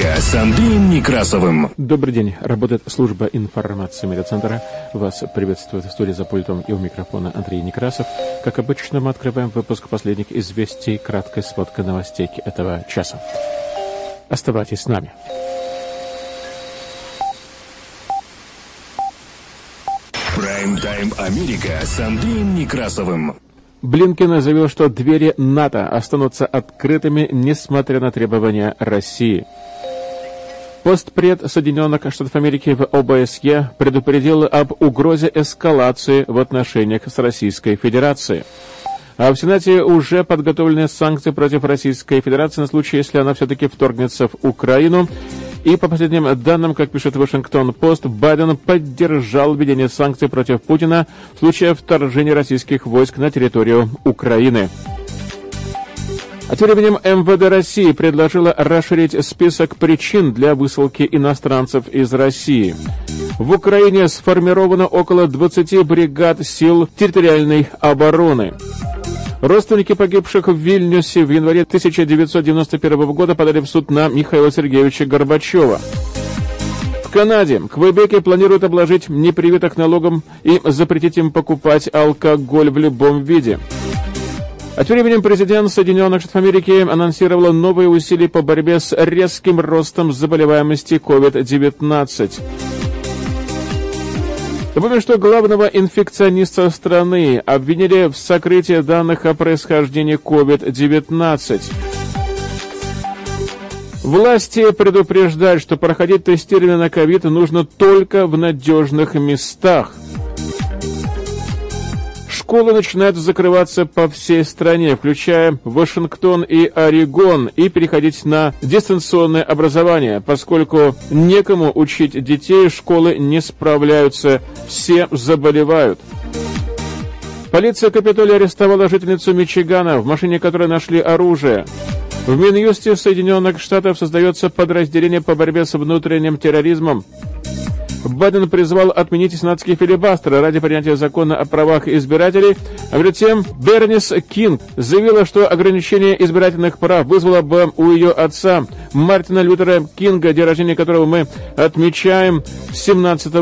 Америка с Андреем Некрасовым. Добрый день. Работает служба информации медиацентра. Вас приветствует в студии за пультом и у микрофона Андрей Некрасов. Как обычно, мы открываем выпуск последних известий, краткой сводкой новостей этого часа. Оставайтесь с нами. Прайм-тайм Америка с Андреем Некрасовым. Блинкен заявил, что двери НАТО останутся открытыми, несмотря на требования России. Постпред Соединенных Штатов Америки в ОБСЕ предупредил об угрозе эскалации в отношениях с Российской Федерацией. А в Сенате уже подготовлены санкции против Российской Федерации на случай, если она все-таки вторгнется в Украину. И по последним данным, как пишет Вашингтон-Пост, Байден поддержал введение санкций против Путина в случае вторжения российских войск на территорию Украины. А тем временем МВД России предложила расширить список причин для высылки иностранцев из России. В Украине сформировано около 20 бригад сил территориальной обороны. Родственники погибших в Вильнюсе в январе 1991 года подали в суд на Михаила Сергеевича Горбачева. В Канаде Квебеке планируют обложить непривитых налогом и запретить им покупать алкоголь в любом виде. А тем временем президент Соединенных Штатов Америки анонсировал новые усилия по борьбе с резким ростом заболеваемости COVID-19. Напомню, что главного инфекциониста страны обвинили в сокрытии данных о происхождении COVID-19. Власти предупреждают, что проходить тестирование на ковид нужно только в надежных местах – Школы начинают закрываться по всей стране, включая Вашингтон и Орегон, и переходить на дистанционное образование, поскольку некому учить детей, школы не справляются, все заболевают. Полиция Капитолия арестовала жительницу Мичигана, в машине которой нашли оружие. В Минюсте Соединенных Штатов создается подразделение по борьбе с внутренним терроризмом. Байден призвал отменить сенатские филибастеры ради принятия закона о правах избирателей, а перед тем Бернис Кинг заявила, что ограничение избирательных прав вызвало бы у ее отца Мартина Лютера Кинга, день рождения которого мы отмечаем 17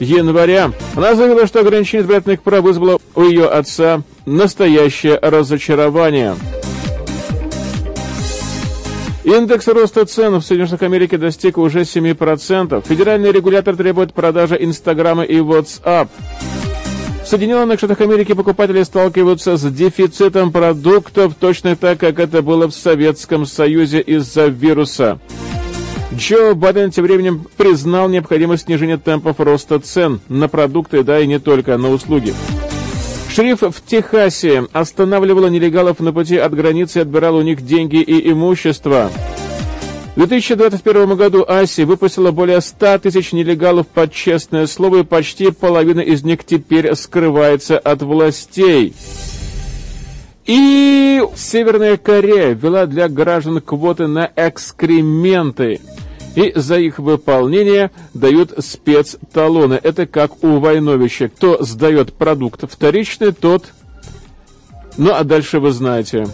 января. Она заявила, что ограничение избирательных прав вызвало у ее отца настоящее разочарование. Индекс роста цен в Соединенных Штатах Америки достиг уже 7%. Федеральный регулятор требует продажи Инстаграма и WhatsApp. В Соединенных Штатах Америки покупатели сталкиваются с дефицитом продуктов, точно так, как это было в Советском Союзе из-за вируса. Джо Байден тем временем признал необходимость снижения темпов роста цен на продукты, да и не только на услуги. Шериф в Техасе останавливал нелегалов на пути от границы и отбирал у них деньги и имущество. В 2021 году Аси выпустила более 100 тысяч нелегалов под честное слово, и почти половина из них теперь скрывается от властей. И Северная Корея ввела для граждан квоты на экскременты и за их выполнение дают спецталоны. Это как у Войновича. Кто сдает продукт вторичный, тот... Ну, а дальше вы знаете.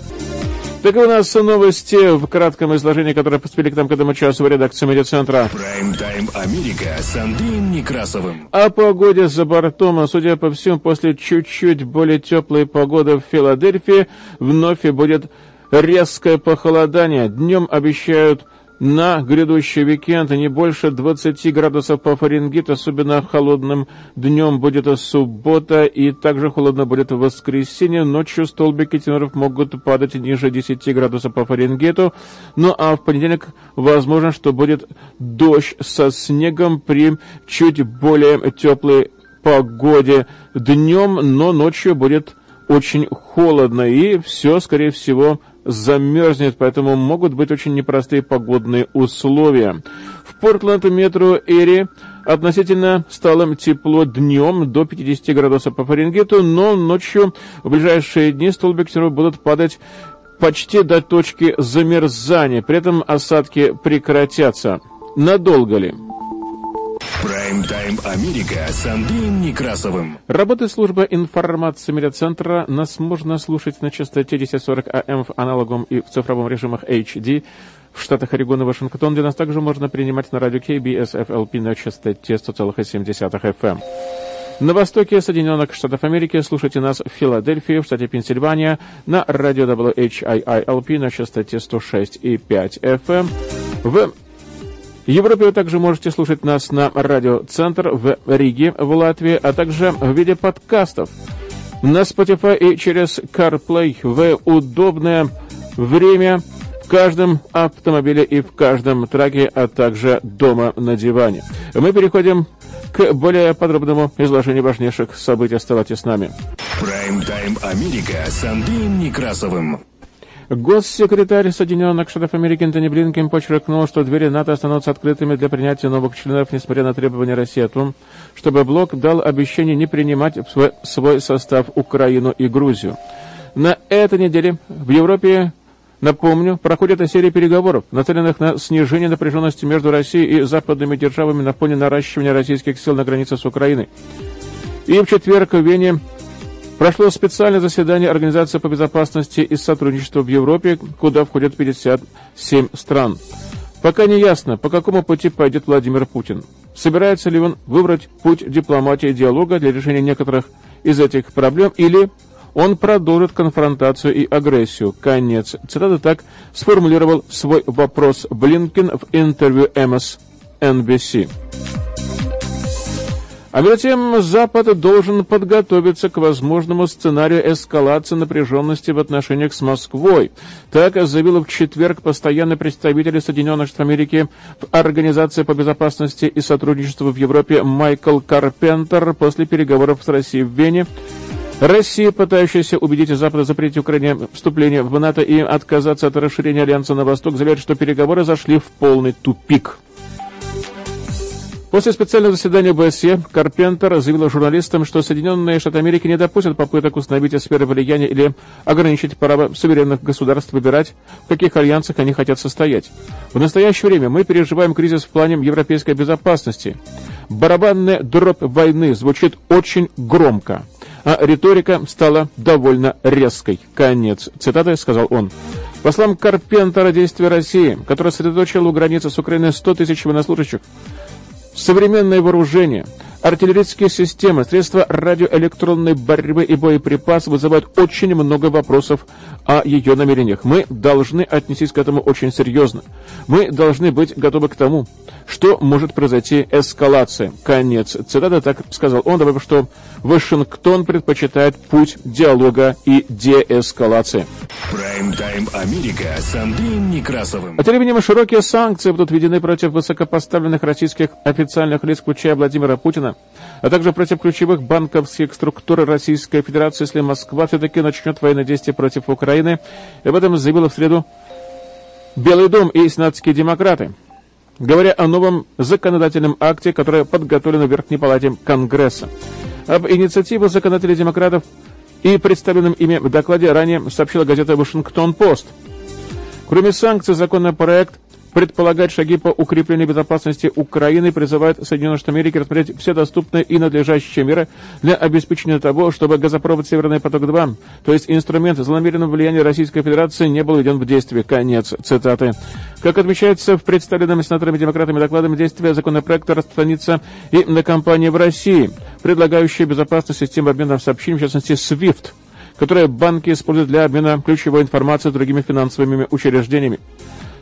Так у нас новости в кратком изложении, которые поступили к нам к этому часу в редакцию медиацентра. Прайм-тайм Америка с Андреем Некрасовым. О погоде за бортом, судя по всему, после чуть-чуть более теплой погоды в Филадельфии вновь будет резкое похолодание. Днем обещают на грядущий уикенд не больше 20 градусов по Фаренгейту, особенно холодным днем будет суббота, и также холодно будет в воскресенье. Ночью столбики термометров могут падать ниже 10 градусов по Фаренгейту. Ну а в понедельник возможно, что будет дождь со снегом при чуть более теплой погоде днем, но ночью будет очень холодно, и все, скорее всего, замерзнет, поэтому могут быть очень непростые погодные условия. В Портленд метро Эри Относительно стало тепло днем до 50 градусов по Фаренгейту, но ночью в ближайшие дни столбик будут падать почти до точки замерзания. При этом осадки прекратятся. Надолго ли? Прайм-тайм Америка с Андреем Некрасовым. Работает служба информации медиацентра. Нас можно слушать на частоте 1040 АМ в аналоговом и в цифровом режимах HD в штатах Орегон и Вашингтон, где нас также можно принимать на радио KBS FLP на частоте 100,7 FM. На востоке Соединенных Штатов Америки слушайте нас в Филадельфии, в штате Пенсильвания, на радио WHIILP на частоте 106,5 FM. В Европе вы также можете слушать нас на радиоцентр в Риге, в Латвии, а также в виде подкастов на Spotify и через CarPlay в удобное время в каждом автомобиле и в каждом траке, а также дома на диване. Мы переходим к более подробному изложению важнейших событий. Оставайтесь с нами. Прайм-тайм Америка с Андреем Некрасовым. Госсекретарь Соединенных Штатов Америки Антони Блинкен подчеркнул, что двери НАТО останутся открытыми для принятия новых членов, несмотря на требования России о том, чтобы блок дал обещание не принимать в свой, свой состав Украину и Грузию. На этой неделе в Европе Напомню, проходит серия переговоров, нацеленных на снижение напряженности между Россией и западными державами на фоне наращивания российских сил на границе с Украиной. И в четверг в Вене прошло специальное заседание Организации по безопасности и сотрудничеству в Европе, куда входят 57 стран. Пока не ясно, по какому пути пойдет Владимир Путин. Собирается ли он выбрать путь дипломатии и диалога для решения некоторых из этих проблем или он продолжит конфронтацию и агрессию. Конец. Цитата так сформулировал свой вопрос Блинкен в интервью MSNBC. А между тем, Запад должен подготовиться к возможному сценарию эскалации напряженности в отношениях с Москвой. Так заявил в четверг постоянный представитель Соединенных Штатов Америки в Организации по безопасности и сотрудничеству в Европе Майкл Карпентер после переговоров с Россией в Вене Россия, пытающаяся убедить Запад запретить Украине вступление в НАТО и отказаться от расширения Альянса на восток, заявляет, что переговоры зашли в полный тупик. После специального заседания БСЕ Карпентер заявил журналистам, что Соединенные Штаты Америки не допустят попыток установить сферы влияния или ограничить право суверенных государств выбирать, в каких альянсах они хотят состоять. В настоящее время мы переживаем кризис в плане европейской безопасности. Барабанная дробь войны звучит очень громко а риторика стала довольно резкой. Конец цитаты, сказал он. По словам Карпентера, действия России, которая сосредоточила у границы с Украиной 100 тысяч военнослужащих, современное вооружение, артиллерийские системы, средства радиоэлектронной борьбы и боеприпасы вызывают очень много вопросов о ее намерениях. Мы должны отнестись к этому очень серьезно. Мы должны быть готовы к тому, что может произойти эскалация. Конец. Цитата так сказал он, добавив, что Вашингтон предпочитает путь диалога и деэскалации. Прайм-тайм Америка с Андреем Некрасовым. А тем временем широкие санкции будут введены против высокопоставленных российских официальных лиц, включая Владимира Путина, а также против ключевых банковских структур Российской Федерации, если Москва все-таки начнет военные действия против Украины. И об этом заявила в среду Белый дом и сенатские демократы говоря о новом законодательном акте, который подготовлен в Верхней Палате Конгресса. Об инициативе законодателей демократов и представленном ими в докладе ранее сообщила газета «Вашингтон-Пост». Кроме санкций, законопроект предполагает шаги по укреплению безопасности Украины, призывает Соединенные Штаты Америки рассмотреть все доступные и надлежащие меры для обеспечения того, чтобы газопровод «Северный поток-2», то есть инструмент злонамеренного влияния Российской Федерации, не был введен в действие. Конец цитаты. Как отмечается в представленном сенаторами-демократами докладом, действия законопроекта распространится и на компании в России, предлагающие безопасную систему обмена сообщениями, в частности SWIFT, которую банки используют для обмена ключевой информацией с другими финансовыми учреждениями.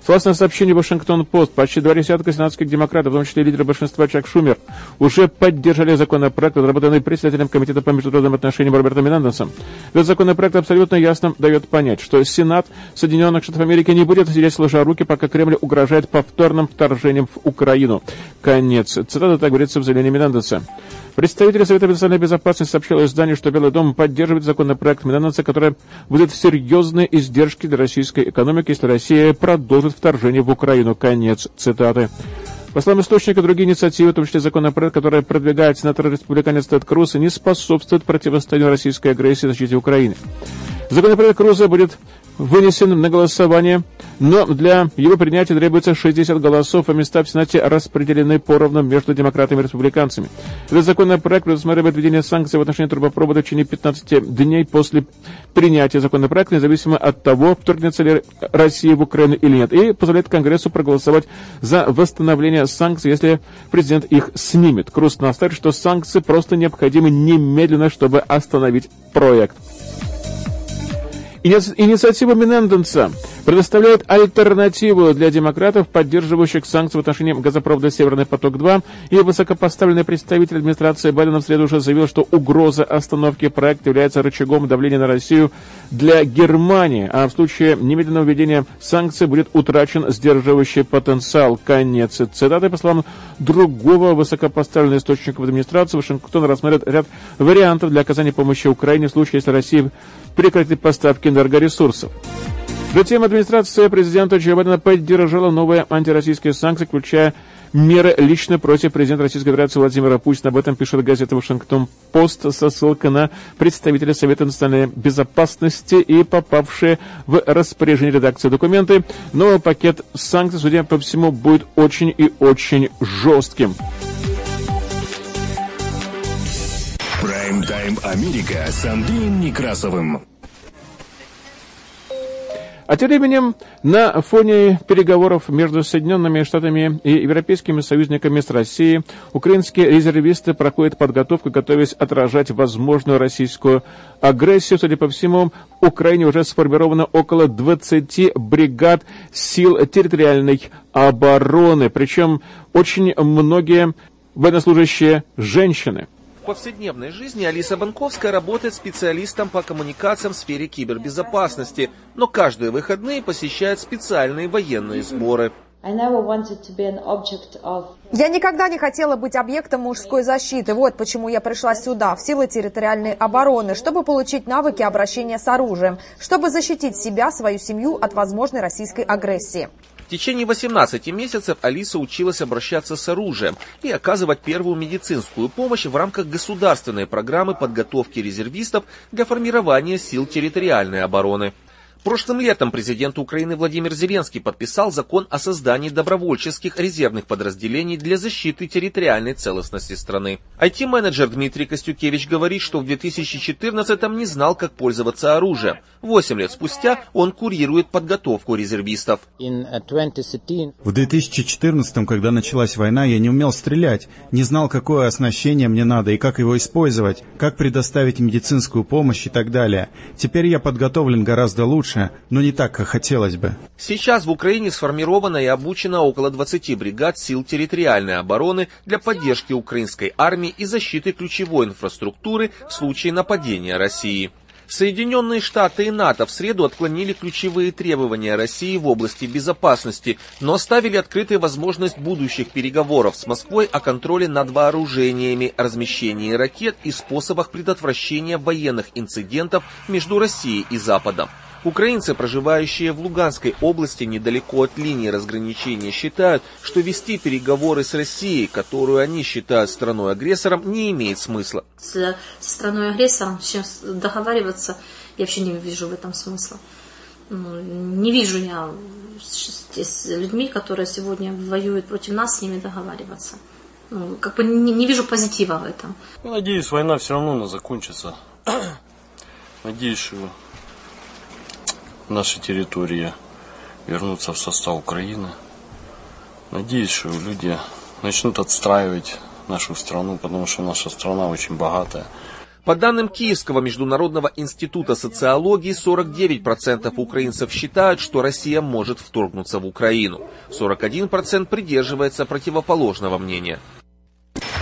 Согласно сообщению Вашингтон-Пост, почти два десятка сенатских демократов, в том числе лидеры большинства Чак Шумер, уже поддержали законопроект, разработанный председателем Комитета по международным отношениям Робертом Менандесом. Этот законопроект абсолютно ясно дает понять, что Сенат Соединенных Штатов Америки не будет сидеть сложа руки, пока Кремль угрожает повторным вторжением в Украину. Конец. Цитата так говорится в заявлении Менандеса. Представитель Совета национальной безопасности сообщил изданию, что Белый дом поддерживает законопроект Минанца, который будет серьезные издержки для российской экономики, если Россия продолжит вторжение в Украину. Конец цитаты. По словам источника, другие инициативы, в том числе законопроект, который продвигает сенатор-республиканец Тед Круз, не способствуют противостоянию российской агрессии и защите Украины. Законопроект Круза будет вынесен на голосование, но для его принятия требуется 60 голосов, а места в Сенате распределены поровну между демократами и республиканцами. Этот законопроект предусматривает введение санкций в отношении трубопровода в течение 15 дней после принятия законопроекта, независимо от того, вторгнется ли Россия в Украину или нет, и позволяет Конгрессу проголосовать за восстановление санкций, если президент их снимет. Круз настаивает, что санкции просто необходимы немедленно, чтобы остановить проект. Инициатива Мененденса предоставляет альтернативу для демократов, поддерживающих санкции в отношении газопровода «Северный поток-2», и высокопоставленный представитель администрации Байдена в среду уже заявил, что угроза остановки проекта является рычагом давления на Россию для Германии, а в случае немедленного введения санкций будет утрачен сдерживающий потенциал. Конец цитаты. По словам другого высокопоставленного источника в администрации, Вашингтон рассмотрит ряд вариантов для оказания помощи Украине в случае, если Россия прекратит поставки энергоресурсов. Затем администрация президента Джо Байдена поддержала новые антироссийские санкции, включая меры лично против президента Российской Федерации Владимира Путина. Об этом пишет газета «Вашингтон-Пост» со ссылкой на представителя Совета национальной безопасности и попавшие в распоряжение редакции документы. Новый пакет санкций, судя по всему, будет очень и очень жестким. Прайм-тайм Америка с Андреем Некрасовым. А тем временем на фоне переговоров между Соединенными Штатами и европейскими союзниками с Россией украинские резервисты проходят подготовку, готовясь отражать возможную российскую агрессию. Судя по всему, в Украине уже сформировано около 20 бригад сил территориальной обороны. Причем очень многие военнослужащие женщины – повседневной жизни Алиса Банковская работает специалистом по коммуникациям в сфере кибербезопасности, но каждые выходные посещает специальные военные сборы. Я никогда не хотела быть объектом мужской защиты. Вот почему я пришла сюда, в силы территориальной обороны, чтобы получить навыки обращения с оружием, чтобы защитить себя, свою семью от возможной российской агрессии. В течение 18 месяцев Алиса училась обращаться с оружием и оказывать первую медицинскую помощь в рамках государственной программы подготовки резервистов для формирования сил территориальной обороны. Прошлым летом президент Украины Владимир Зеленский подписал закон о создании добровольческих резервных подразделений для защиты территориальной целостности страны. IT-менеджер Дмитрий Костюкевич говорит, что в 2014-м не знал, как пользоваться оружием. Восемь лет спустя он курирует подготовку резервистов. Uh, в 2014-м, когда началась война, я не умел стрелять, не знал, какое оснащение мне надо и как его использовать, как предоставить медицинскую помощь и так далее. Теперь я подготовлен гораздо лучше лучше, но не так, как хотелось бы. Сейчас в Украине сформировано и обучено около 20 бригад сил территориальной обороны для поддержки украинской армии и защиты ключевой инфраструктуры в случае нападения России. Соединенные Штаты и НАТО в среду отклонили ключевые требования России в области безопасности, но оставили открытой возможность будущих переговоров с Москвой о контроле над вооружениями, размещении ракет и способах предотвращения военных инцидентов между Россией и Западом. Украинцы, проживающие в Луганской области недалеко от линии разграничения, считают, что вести переговоры с Россией, которую они считают страной-агрессором, не имеет смысла. С страной-агрессором сейчас договариваться я вообще не вижу в этом смысла. Ну, не вижу я с людьми, которые сегодня воюют против нас, с ними договариваться. Ну, как бы не, не вижу позитива в этом. Я надеюсь, война все равно закончится. Надеюсь, что наши территории вернутся в состав Украины. Надеюсь, что люди начнут отстраивать нашу страну, потому что наша страна очень богатая. По данным Киевского международного института социологии, 49% украинцев считают, что Россия может вторгнуться в Украину. 41% придерживается противоположного мнения.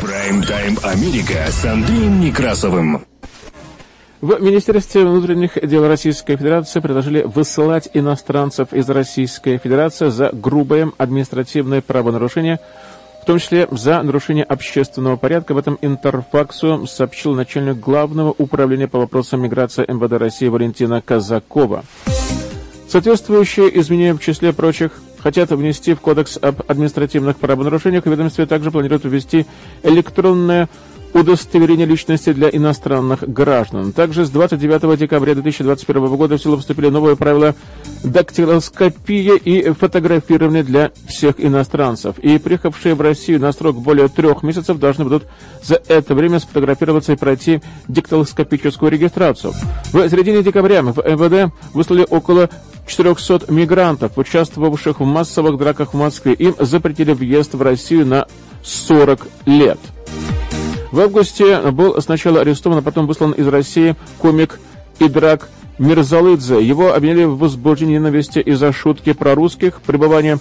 Прайм-тайм Америка с Андреем Некрасовым. В Министерстве внутренних дел Российской Федерации предложили высылать иностранцев из Российской Федерации за грубое административное правонарушение, в том числе за нарушение общественного порядка. В этом Интерфаксу сообщил начальник Главного управления по вопросам миграции МВД России Валентина Казакова. Соответствующие изменения в числе прочих хотят внести в Кодекс об административных правонарушениях. В ведомстве также планируют ввести электронное удостоверение личности для иностранных граждан. Также с 29 декабря 2021 года в силу вступили новые правила дактилоскопии и фотографирования для всех иностранцев. И приехавшие в Россию на срок более трех месяцев должны будут за это время сфотографироваться и пройти дактилоскопическую регистрацию. В середине декабря в МВД выслали около 400 мигрантов, участвовавших в массовых драках в Москве. Им запретили въезд в Россию на 40 лет. В августе был сначала арестован, а потом выслан из России комик Идрак Мирзалыдзе. Его обвинили в возбуждении ненависти из-за шутки про русских. Пребывание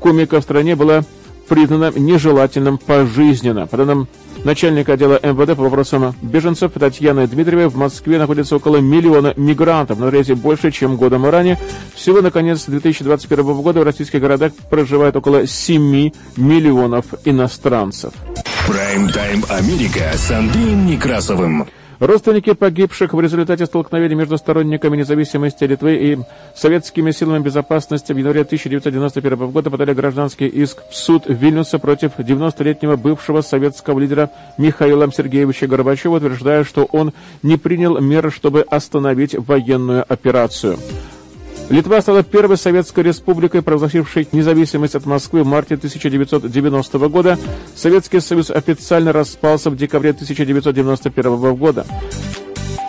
комика в стране было признано нежелательным пожизненно. По данным начальника отдела МВД по вопросам беженцев Татьяны Дмитриевой, в Москве находится около миллиона мигрантов, на рейсе больше, чем годом ранее. Всего на конец 2021 года в российских городах проживает около 7 миллионов иностранцев. Прайм-тайм Америка с Андреем Некрасовым. Родственники погибших в результате столкновений между сторонниками независимости Литвы и советскими силами безопасности в январе 1991 года подали гражданский иск в суд Вильнюса против 90-летнего бывшего советского лидера Михаила Сергеевича Горбачева, утверждая, что он не принял меры, чтобы остановить военную операцию. Литва стала первой советской республикой, провозгласившей независимость от Москвы в марте 1990 года. Советский Союз официально распался в декабре 1991 года.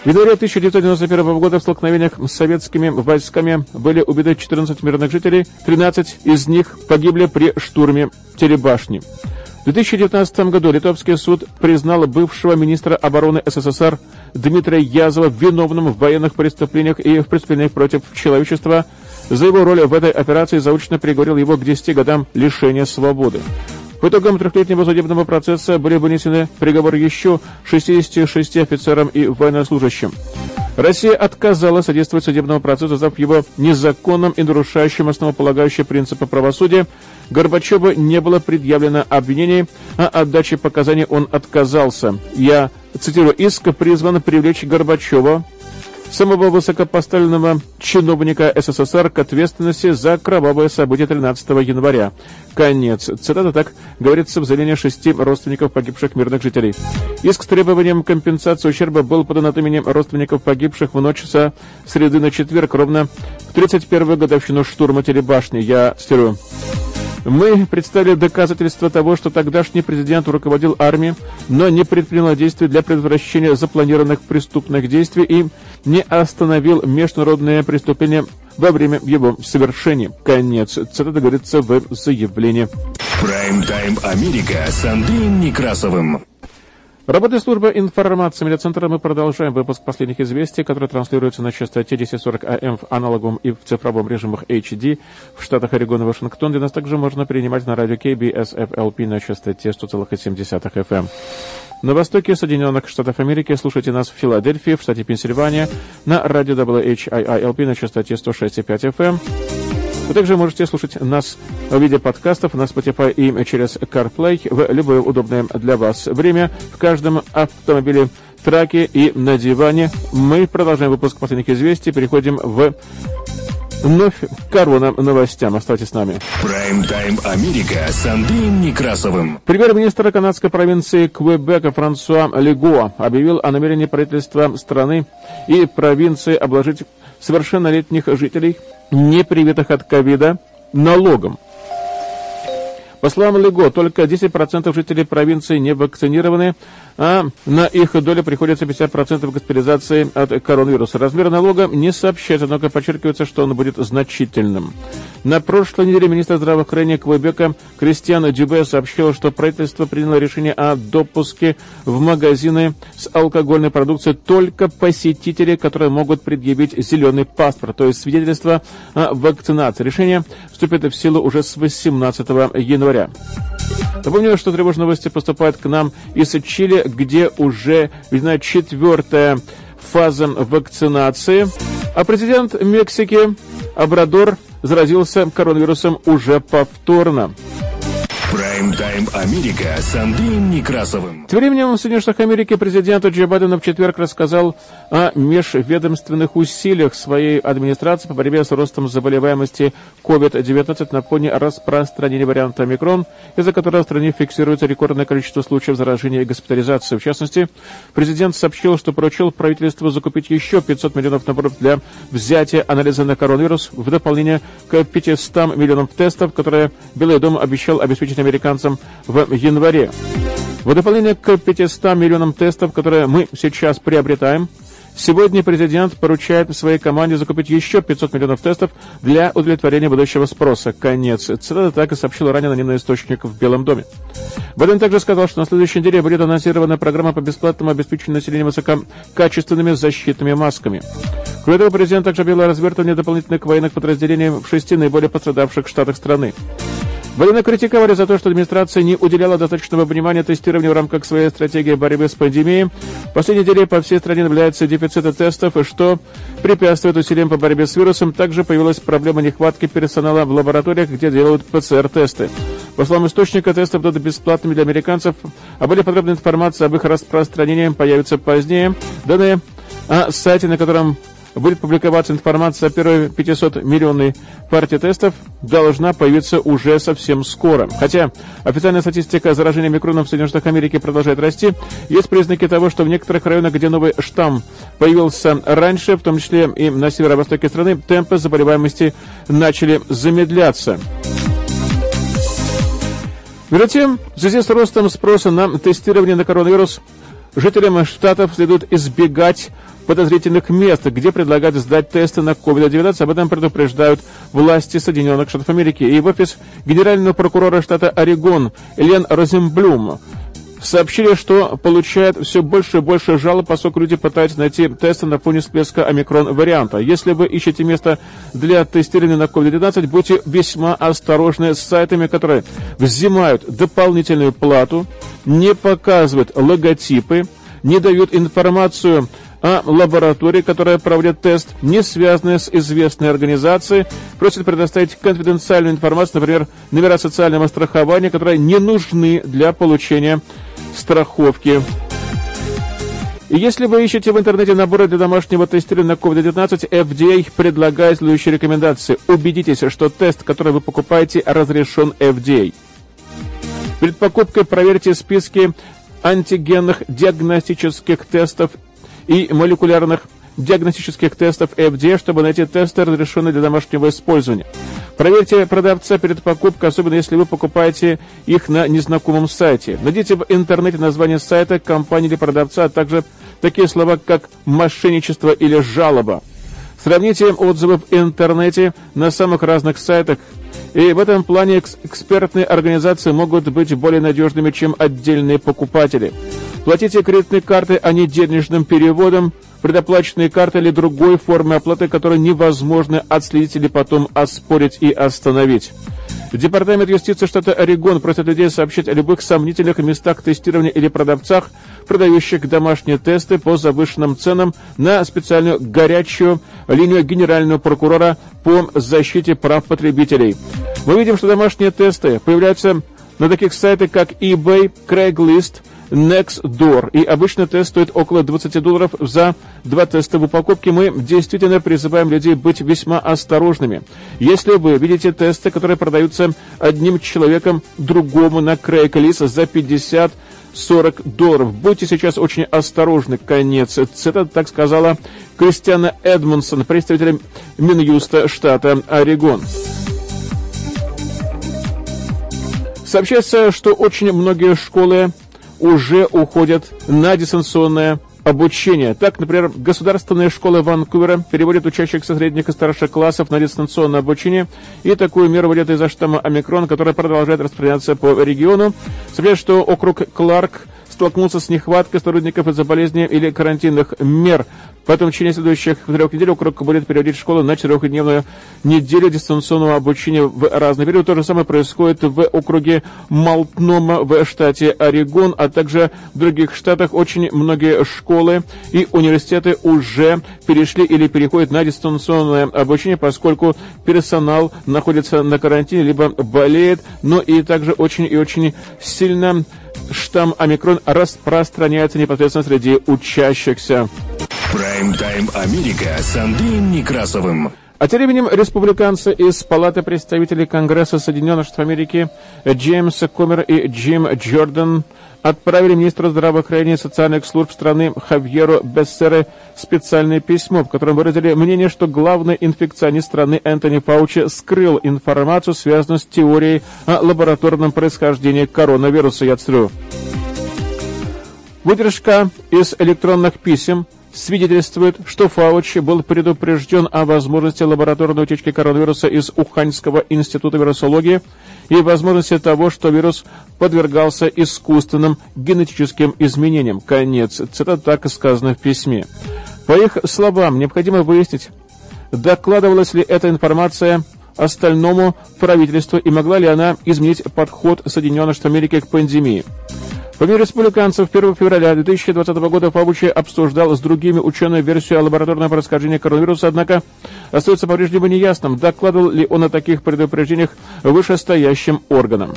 В январе 1991 года в столкновениях с советскими войсками были убиты 14 мирных жителей, 13 из них погибли при штурме телебашни. В 2019 году Литовский суд признал бывшего министра обороны СССР Дмитрия Язова виновным в военных преступлениях и в преступлениях против человечества. За его роль в этой операции заочно приговорил его к 10 годам лишения свободы. По итогам трехлетнего судебного процесса были вынесены приговоры еще 66 офицерам и военнослужащим. Россия отказалась содействовать судебному процессу, назвав его незаконным и нарушающим основополагающие принципы правосудия. Горбачеву не было предъявлено обвинений, а отдаче показаний он отказался. Я цитирую, иск призван привлечь Горбачева самого высокопоставленного чиновника СССР к ответственности за кровавые события 13 января. Конец. Цитата так говорится в заявлении шести родственников погибших мирных жителей. Иск с требованием компенсации ущерба был подан от имени родственников погибших в ночь со среды на четверг, ровно в 31-ю годовщину штурма телебашни. Я цитирую. Мы представили доказательства того, что тогдашний президент руководил армией, но не предпринял действий для предотвращения запланированных преступных действий и не остановил международные преступления во время его совершения. Конец. Цитата говорится в заявлении. Прайм-тайм Америка с Андреем Некрасовым. Работает служба информации медиацентра. Мы продолжаем выпуск последних известий, которые транслируются на частоте 1040 АМ в аналоговом и в цифровом режимах HD в штатах Орегон и Вашингтон, где нас также можно принимать на радио KBSFLP на частоте 100,7 FM. На востоке Соединенных Штатов Америки слушайте нас в Филадельфии, в штате Пенсильвания, на радио WHIILP на частоте 106,5 FM. Вы также можете слушать нас в виде подкастов на Spotify и через CarPlay в любое удобное для вас время в каждом автомобиле, траке и на диване. Мы продолжаем выпуск последних известий, переходим в вновь корона новостям. Оставайтесь с нами. Прайм-тайм Америка с Андреем Некрасовым. Премьер-министр канадской провинции Квебека Франсуа Лего объявил о намерении правительства страны и провинции обложить совершеннолетних жителей не привитых от ковида, налогом. По словам Лего, только 10% жителей провинции не вакцинированы, а на их долю приходится 50% госпитализации от коронавируса. Размер налога не сообщается, однако подчеркивается, что он будет значительным. На прошлой неделе министр здравоохранения Квебека Кристиан Дюбе сообщил, что правительство приняло решение о допуске в магазины с алкогольной продукцией только посетители, которые могут предъявить зеленый паспорт, то есть свидетельство о вакцинации. Решение вступит в силу уже с 18 января. Напомню, что тревожные новости поступают к нам из Чили, где уже видна четвертая фаза вакцинации. А президент Мексики Абрадор заразился коронавирусом уже повторно. Прайм-тайм Америка с Андреем Некрасовым. Тем временем в Соединенных Штатах Америки президент Джо Байден в четверг рассказал о межведомственных усилиях своей администрации по борьбе с ростом заболеваемости COVID-19 на фоне распространения варианта омикрон, из-за которого в стране фиксируется рекордное количество случаев заражения и госпитализации. В частности, президент сообщил, что поручил правительству закупить еще 500 миллионов наборов для взятия анализа на коронавирус в дополнение к 500 миллионам тестов, которые Белый дом обещал обеспечить американцам в январе. В дополнение к 500 миллионам тестов, которые мы сейчас приобретаем, Сегодня президент поручает своей команде закупить еще 500 миллионов тестов для удовлетворения будущего спроса. Конец. Цитата так и сообщил ранее анонимный источник в Белом доме. Байден также сказал, что на следующей неделе будет анонсирована программа по бесплатному обеспечению населения высококачественными защитными масками. Кроме того, президент также объявил о развертывании дополнительных военных подразделений в шести наиболее пострадавших штатах страны. Военно критиковали за то, что администрация не уделяла достаточного внимания тестированию в рамках своей стратегии борьбы с пандемией. В последние недели по всей стране наблюдается дефицит тестов, и что препятствует усилиям по борьбе с вирусом. Также появилась проблема нехватки персонала в лабораториях, где делают ПЦР-тесты. По словам источника, тесты будут бесплатными для американцев, а более подробная информация об их распространении появится позднее. Данные о сайте, на котором будет публиковаться информация о первой 500-миллионной партии тестов, должна появиться уже совсем скоро. Хотя официальная статистика заражения микроном в Соединенных Штатах Америки продолжает расти, есть признаки того, что в некоторых районах, где новый штамм появился раньше, в том числе и на северо-востоке страны, темпы заболеваемости начали замедляться. Между тем, в связи с ростом спроса на тестирование на коронавирус, жителям штатов следует избегать подозрительных мест, где предлагают сдать тесты на COVID-19. Об этом предупреждают власти Соединенных Штатов Америки. И в офис генерального прокурора штата Орегон Элен Розенблюм сообщили, что получают все больше и больше жалоб, поскольку люди пытаются найти тесты на фоне всплеска омикрон-варианта. Если вы ищете место для тестирования на COVID-19, будьте весьма осторожны с сайтами, которые взимают дополнительную плату, не показывают логотипы, не дают информацию а лаборатории, которая проводит тест, не связанная с известной организацией, просит предоставить конфиденциальную информацию, например, номера социального страхования, которые не нужны для получения страховки. И если вы ищете в интернете наборы для домашнего тестирования на COVID-19, FDA предлагает следующие рекомендации. Убедитесь, что тест, который вы покупаете, разрешен FDA. Перед покупкой проверьте списки антигенных диагностических тестов и молекулярных диагностических тестов FDA, чтобы найти тесты, разрешенные для домашнего использования. Проверьте продавца перед покупкой, особенно если вы покупаете их на незнакомом сайте. Найдите в интернете название сайта, компании или продавца, а также такие слова, как «мошенничество» или «жалоба». Сравните отзывы в интернете на самых разных сайтах, и в этом плане экспертные организации могут быть более надежными, чем отдельные покупатели. Платите кредитной картой, а не денежным переводом, предоплаченные карты или другой формы оплаты, которые невозможно отследить или потом оспорить и остановить. Департамент юстиции штата Орегон просит людей сообщить о любых сомнительных местах тестирования или продавцах, продающих домашние тесты по завышенным ценам на специальную горячую линию генерального прокурора по защите прав потребителей. Мы видим, что домашние тесты появляются на таких сайтах, как eBay, Craigslist – Nextdoor. И обычно тест стоит около 20 долларов за два теста в упаковке. Мы действительно призываем людей быть весьма осторожными. Если вы видите тесты, которые продаются одним человеком другому на Craigslist за 50 40 долларов. Будьте сейчас очень осторожны. Конец. Это так сказала Кристиана Эдмонсон, представитель Минюста штата Орегон. Сообщается, что очень многие школы уже уходят на дистанционное обучение. Так, например, государственная школа Ванкувера переводит учащихся средних и старших классов на дистанционное обучение, и такую меру вводят из-за штамма омикрон, который продолжает распространяться по региону. Сообщают, что округ Кларк столкнулся с нехваткой сотрудников из-за болезни или карантинных мер Потом в течение следующих трех недель округ будет переводить школу на четырехдневную неделю дистанционного обучения в разный период. То же самое происходит в округе Малтнома в штате Орегон, а также в других штатах. Очень многие школы и университеты уже перешли или переходят на дистанционное обучение, поскольку персонал находится на карантине, либо болеет, но и также очень и очень сильно штамм омикрон распространяется непосредственно среди учащихся. Прайм-тайм Америка с Андреем Некрасовым. А тем временем республиканцы из Палаты представителей Конгресса Соединенных Штатов Америки Джеймс Комер и Джим Джордан отправили министру здравоохранения и социальных служб страны Хавьеру Бессере специальное письмо, в котором выразили мнение, что главный инфекционист страны Энтони Фаучи скрыл информацию, связанную с теорией о лабораторном происхождении коронавируса. Я цитирую. Выдержка из электронных писем – свидетельствует, что Фаучи был предупрежден о возможности лабораторной утечки коронавируса из Уханьского института вирусологии и возможности того, что вирус подвергался искусственным генетическим изменениям. Конец. Цитата так сказано в письме. По их словам, необходимо выяснить, докладывалась ли эта информация остальному правительству и могла ли она изменить подход Соединенных Штатов Америки к пандемии. Помимо республиканцев, 1 февраля 2020 года Фабучи обсуждал с другими учеными версию о лабораторном происхождении коронавируса, однако остается по-прежнему неясным, докладывал ли он о таких предупреждениях вышестоящим органам.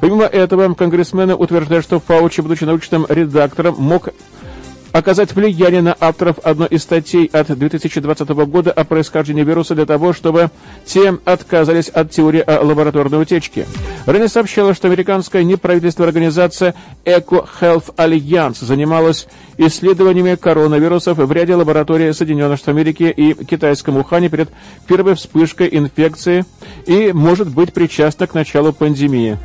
Помимо этого, конгрессмены утверждают, что Фаучи, будучи научным редактором, мог оказать влияние на авторов одной из статей от 2020 года о происхождении вируса для того, чтобы те отказались от теории о лабораторной утечке. Ранее сообщала, что американская неправительственная организация Eco Health Alliance занималась исследованиями коронавирусов в ряде лабораторий Соединенных Штатов Америки и китайском Ухане перед первой вспышкой инфекции и может быть причастна к началу пандемии.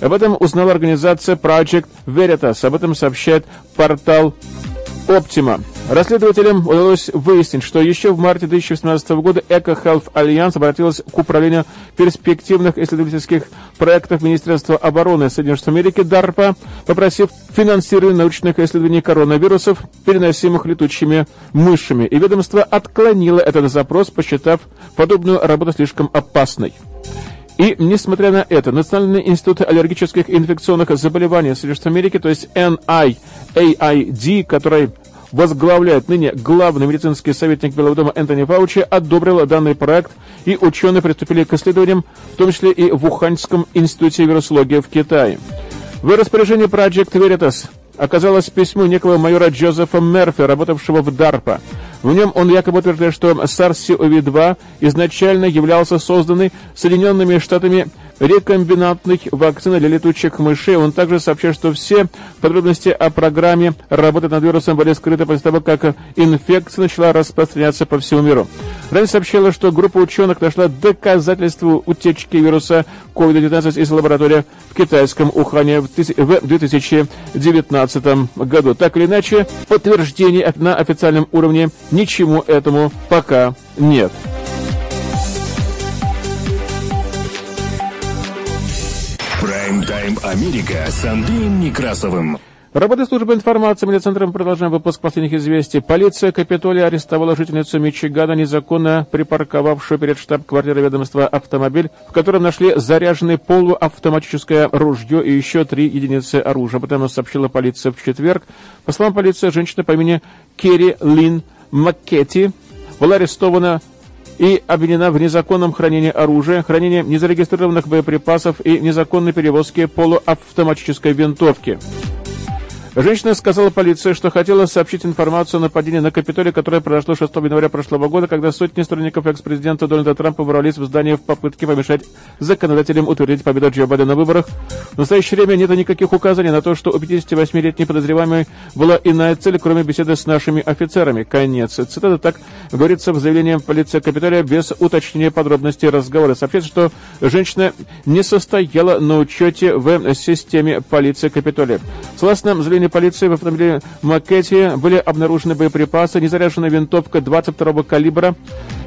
Об этом узнала организация Project Veritas. Об этом сообщает портал Optima. Расследователям удалось выяснить, что еще в марте 2018 года Eco Health Alliance обратилась к Управлению перспективных исследовательских проектов Министерства обороны Соединенных Штатов Америки DARPA, попросив финансирование научных исследований коронавирусов, переносимых летучими мышами. И ведомство отклонило этот запрос, посчитав подобную работу слишком опасной. И, несмотря на это, Национальный институт аллергических и инфекционных заболеваний Соединенных Америки, то есть NIAID, который возглавляет ныне главный медицинский советник Белого дома Энтони Фаучи, одобрил данный проект, и ученые приступили к исследованиям, в том числе и в Уханьском институте вирусологии в Китае. В распоряжении Project Veritas оказалось письмо некого майора Джозефа Мерфи, работавшего в DARPA. В нем он якобы утверждает, что SARS-CoV-2 изначально являлся созданный Соединенными Штатами рекомбинантной вакцины для летучих мышей. Он также сообщает, что все подробности о программе работы над вирусом были скрыты после того, как инфекция начала распространяться по всему миру. Ранее сообщила, что группа ученых нашла доказательства утечки вируса COVID-19 из лаборатории в китайском Ухане в 2019 году. Так или иначе, подтверждений на официальном уровне ничему этому пока нет. Прайм-тайм Америка с Андреем Некрасовым. Работы службы информации медиацентром продолжаем выпуск последних известий. Полиция Капитолия арестовала жительницу Мичигана, незаконно припарковавшую перед штаб-квартирой ведомства автомобиль, в котором нашли заряженное полуавтоматическое ружье и еще три единицы оружия. Об сообщила полиция в четверг. По словам полиции, женщина по имени Керри Лин Маккетти была арестована и обвинена в незаконном хранении оружия, хранении незарегистрированных боеприпасов и незаконной перевозке полуавтоматической винтовки. Женщина сказала полиции, что хотела сообщить информацию о нападении на Капитолий, которое произошло 6 января прошлого года, когда сотни сторонников экс-президента Дональда Трампа ворвались в здание в попытке помешать законодателям утвердить победу Джо Байдена на выборах. В настоящее время нет никаких указаний на то, что у 58-летней подозреваемой была иная цель, кроме беседы с нашими офицерами. Конец. Цитата так говорится в заявлении полиции Капитолия без уточнения подробностей разговора. Сообщается, что женщина не состояла на учете в системе полиции Капитолия. Согласно заявлению управления полиции в автомобиле Маккетти были обнаружены боеприпасы, незаряженная винтовка 22 калибра,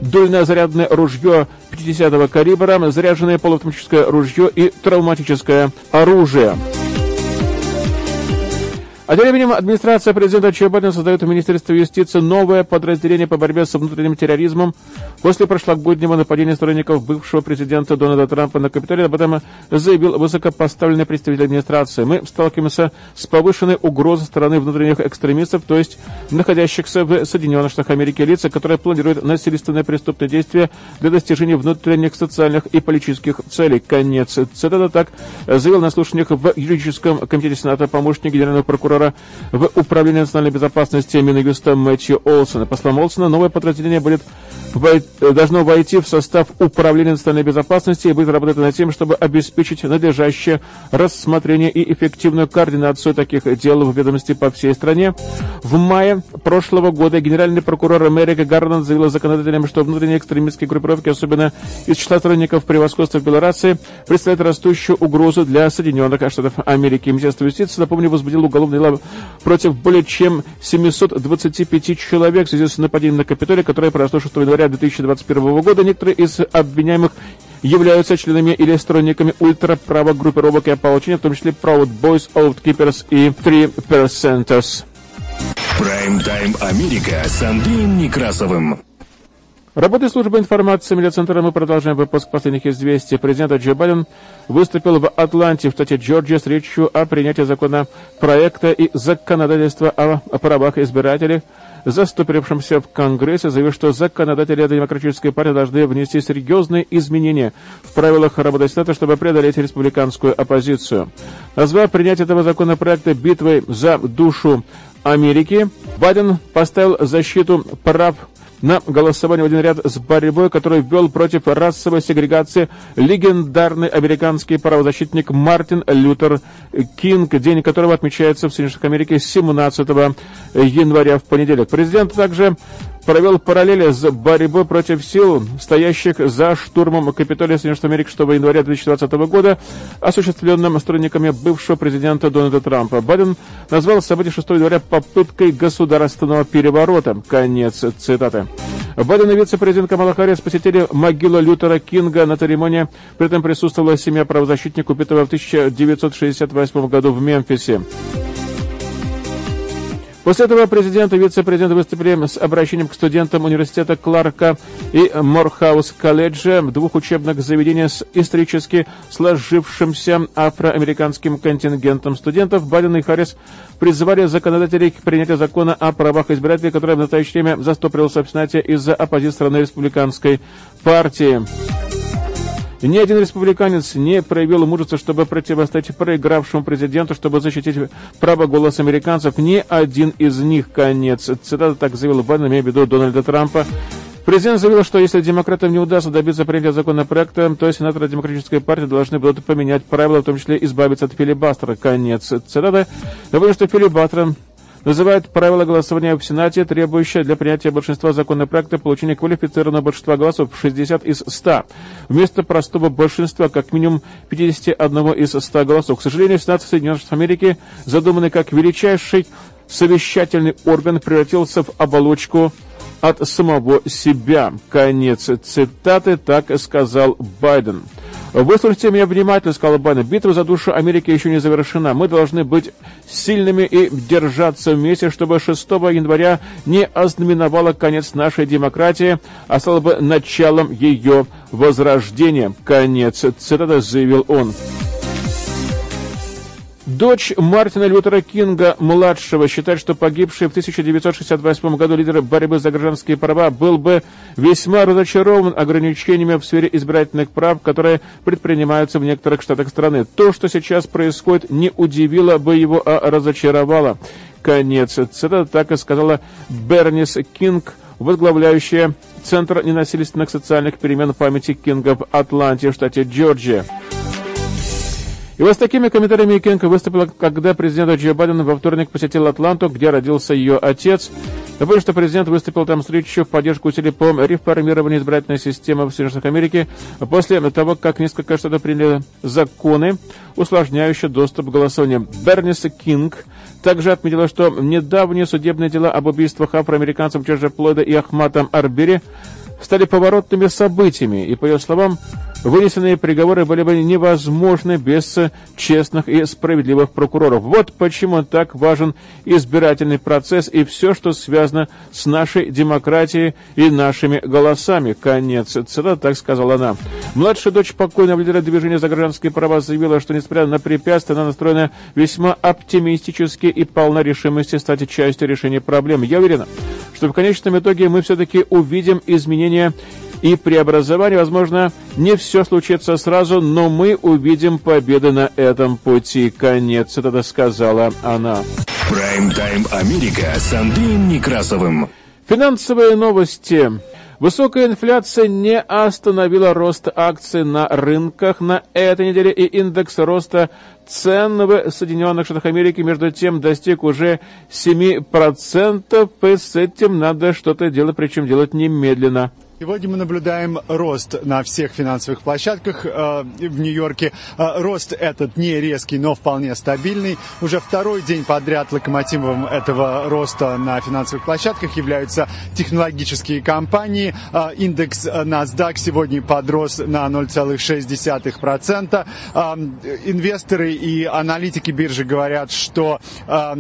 дульное зарядное ружье 50 калибра, заряженное полуавтоматическое ружье и травматическое оружие. А тем временем администрация президента Джо Байдена создает в Министерстве юстиции новое подразделение по борьбе с внутренним терроризмом. После прошлогоднего нападения сторонников бывшего президента Дональда Трампа на Капитолий об этом заявил высокопоставленный представитель администрации. Мы сталкиваемся с повышенной угрозой стороны внутренних экстремистов, то есть находящихся в Соединенных Штатах Америки лиц, которые планируют насильственные преступные действия для достижения внутренних социальных и политических целей. Конец цитата так заявил на слушаниях в юридическом комитете Сената помощник генерального прокурора прокурора в Управлении национальной безопасности Минюста Мэтью Олсона. По словам Олсона, новое подразделение будет должно войти в состав Управления национальной безопасности и будет работать над тем, чтобы обеспечить надлежащее рассмотрение и эффективную координацию таких дел в ведомости по всей стране. В мае прошлого года генеральный прокурор Америка Гарланд заявил законодателям, что внутренние экстремистские группировки, особенно из числа сторонников превосходства в Белорации, представляют растущую угрозу для Соединенных Штатов Америки. Министерство юстиции, напомню, возбудило уголовное дело против более чем 725 человек в связи с нападением на Капитолий, которое произошло 6 января января 2021 года некоторые из обвиняемых являются членами или сторонниками ультраправых группировок и ополчения, в том числе Proud Boys, Outkeepers и Three Percenters. Прайм-тайм Америка с Андреем Некрасовым. Работая службы информации медиацентра, мы продолжаем выпуск последних известий. Президент Джо Байден выступил в Атланте в штате Джорджия с речью о принятии закона проекта и законодательства о правах избирателей – заступившимся в Конгрессе, заявил, что законодатели Демократической партии должны внести серьезные изменения в правилах работы Сената, чтобы преодолеть республиканскую оппозицию. Назвав принятие этого законопроекта битвой за душу Америки, Байден поставил защиту прав на голосование в один ряд с борьбой, который ввел против расовой сегрегации легендарный американский правозащитник Мартин Лютер Кинг, день которого отмечается в Соединенных Штатах Америки 17 января в понедельник. Президент также провел параллели с борьбой против сил, стоящих за штурмом Капитолия Соединенных Штатов Америки 6 января 2020 года, осуществленным сторонниками бывшего президента Дональда Трампа. Байден назвал событие 6 января попыткой государственного переворота. Конец цитаты. Байден и вице-президент Камала Харрис посетили могилу Лютера Кинга на церемонии. При этом присутствовала семья правозащитника, убитого в 1968 году в Мемфисе. После этого президент и вице-президент выступили с обращением к студентам университета Кларка и Морхаус колледжа, двух учебных заведений с исторически сложившимся афроамериканским контингентом студентов. Байден и Харрис призывали законодателей к принятию закона о правах избирателей, который в настоящее время застопорился в Сенате из-за оппозиции страны республиканской партии. Ни один республиканец не проявил мужества, чтобы противостоять проигравшему президенту, чтобы защитить право голоса американцев. Ни один из них, конец. Цитата так заявил Байден, имея в виду Дональда Трампа. Президент заявил, что если демократам не удастся добиться принятия законопроекта, то сенаторы Демократической партии должны будут поменять правила, в том числе избавиться от филибастера. Конец цитаты. Напомню, что филибастером называют правила голосования в Сенате, требующее для принятия большинства законопроекта получения квалифицированного большинства голосов 60 из 100, вместо простого большинства как минимум 51 из 100 голосов. К сожалению, Сенат Соединенных Штатов Америки, задуманный как величайший совещательный орган, превратился в оболочку от самого себя. Конец цитаты, так сказал Байден. «Выслушайте меня внимательно», — сказал Байден. «Битва за душу Америки еще не завершена. Мы должны быть сильными и держаться вместе, чтобы 6 января не ознаменовало конец нашей демократии, а стало бы началом ее возрождения». Конец цитаты заявил он. Дочь Мартина Лютера Кинга-младшего считает, что погибший в 1968 году лидер борьбы за гражданские права был бы весьма разочарован ограничениями в сфере избирательных прав, которые предпринимаются в некоторых штатах страны. То, что сейчас происходит, не удивило бы его, а разочаровало. Конец цитаты, так и сказала Бернис Кинг, возглавляющая Центр ненасильственных социальных перемен памяти Кинга в Атланте, в штате Джорджия. И вот с такими комментариями Кенка выступила, когда президент Джо Байден во вторник посетил Атланту, где родился ее отец. Напомню, что президент выступил там с речью в поддержку усилий по реформированию избирательной системы в Соединенных Америки после того, как несколько штатов приняли законы, усложняющие доступ к голосованию. Бернис Кинг также отметила, что недавние судебные дела об убийствах афроамериканцев Джорджа Плойда и Ахматом Арбери стали поворотными событиями, и, по ее словам, вынесенные приговоры были бы невозможны без честных и справедливых прокуроров. Вот почему так важен избирательный процесс и все, что связано с нашей демократией и нашими голосами. Конец цитата, так сказала она. Младшая дочь покойного лидера движения за гражданские права заявила, что несмотря на препятствия, она настроена весьма оптимистически и полна решимости стать частью решения проблем. Я уверена, что в конечном итоге мы все-таки увидим изменения и преобразование. Возможно, не все случится сразу, но мы увидим победы на этом пути. Конец, это сказала она. Прайм-тайм Америка с Андреем Некрасовым. Финансовые новости. Высокая инфляция не остановила рост акций на рынках на этой неделе, и индекс роста цен в Соединенных Штатах Америки, между тем, достиг уже 7%, и с этим надо что-то делать, причем делать немедленно. Сегодня мы наблюдаем рост на всех финансовых площадках э, в Нью-Йорке. Э, рост этот не резкий, но вполне стабильный. Уже второй день подряд локомотивом этого роста на финансовых площадках являются технологические компании. Э, индекс NASDAQ сегодня подрос на 0,6%. Э, инвесторы и аналитики биржи говорят, что э,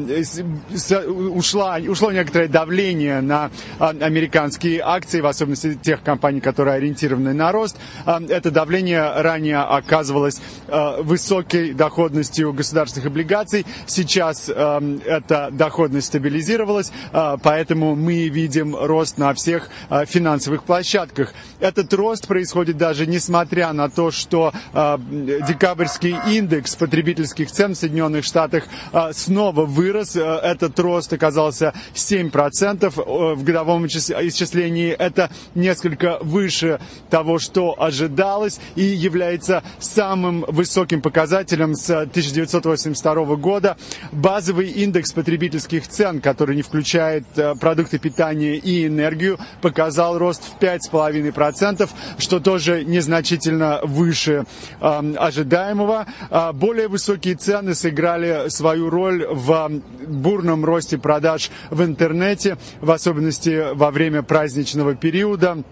ушла, ушло некоторое давление на э, американские акции, в особенности тех компаний, которые ориентированы на рост. А, это давление ранее оказывалось а, высокой доходностью государственных облигаций. Сейчас а, эта доходность стабилизировалась, поэтому мы видим рост на всех финансовых площадках. Этот рост происходит даже несмотря на то, что декабрьский индекс потребительских цен в Соединенных Штатах снова вырос. Этот рост оказался 7% в годовом исчислении. Это несколько несколько выше того, что ожидалось, и является самым высоким показателем с 1982 года. Базовый индекс потребительских цен, который не включает э, продукты питания и энергию, показал рост в 5,5%, что тоже незначительно выше э, ожидаемого. А более высокие цены сыграли свою роль в бурном росте продаж в интернете, в особенности во время праздничного периода.